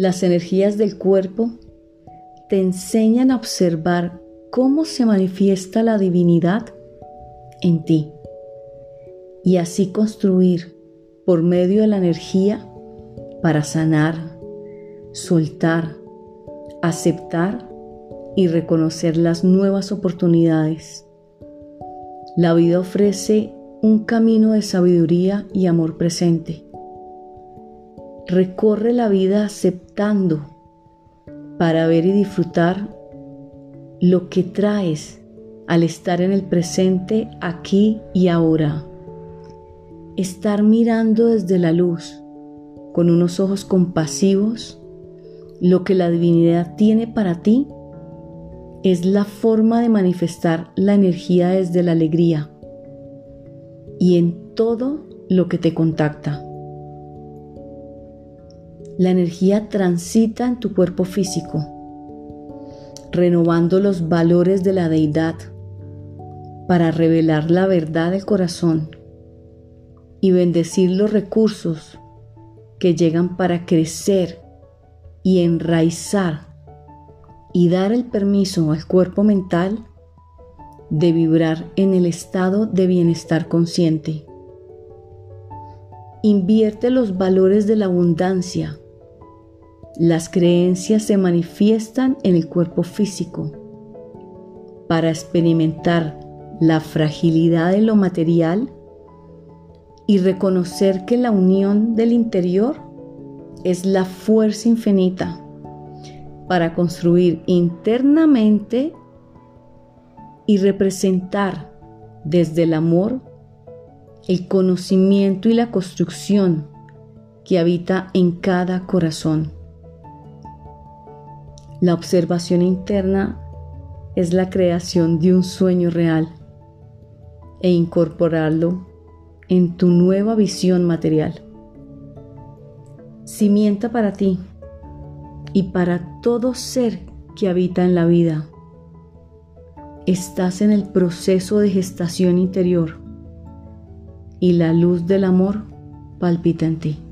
Las energías del cuerpo te enseñan a observar cómo se manifiesta la divinidad en ti y así construir por medio de la energía para sanar, soltar, aceptar y reconocer las nuevas oportunidades. La vida ofrece un camino de sabiduría y amor presente. Recorre la vida aceptando para ver y disfrutar lo que traes al estar en el presente aquí y ahora. Estar mirando desde la luz, con unos ojos compasivos, lo que la divinidad tiene para ti es la forma de manifestar la energía desde la alegría y en todo lo que te contacta. La energía transita en tu cuerpo físico, renovando los valores de la deidad para revelar la verdad del corazón y bendecir los recursos que llegan para crecer y enraizar y dar el permiso al cuerpo mental de vibrar en el estado de bienestar consciente. Invierte los valores de la abundancia. Las creencias se manifiestan en el cuerpo físico. Para experimentar la fragilidad de lo material y reconocer que la unión del interior es la fuerza infinita para construir internamente y representar desde el amor el conocimiento y la construcción que habita en cada corazón. La observación interna es la creación de un sueño real e incorporarlo en tu nueva visión material. Cimienta para ti y para todo ser que habita en la vida. Estás en el proceso de gestación interior y la luz del amor palpita en ti.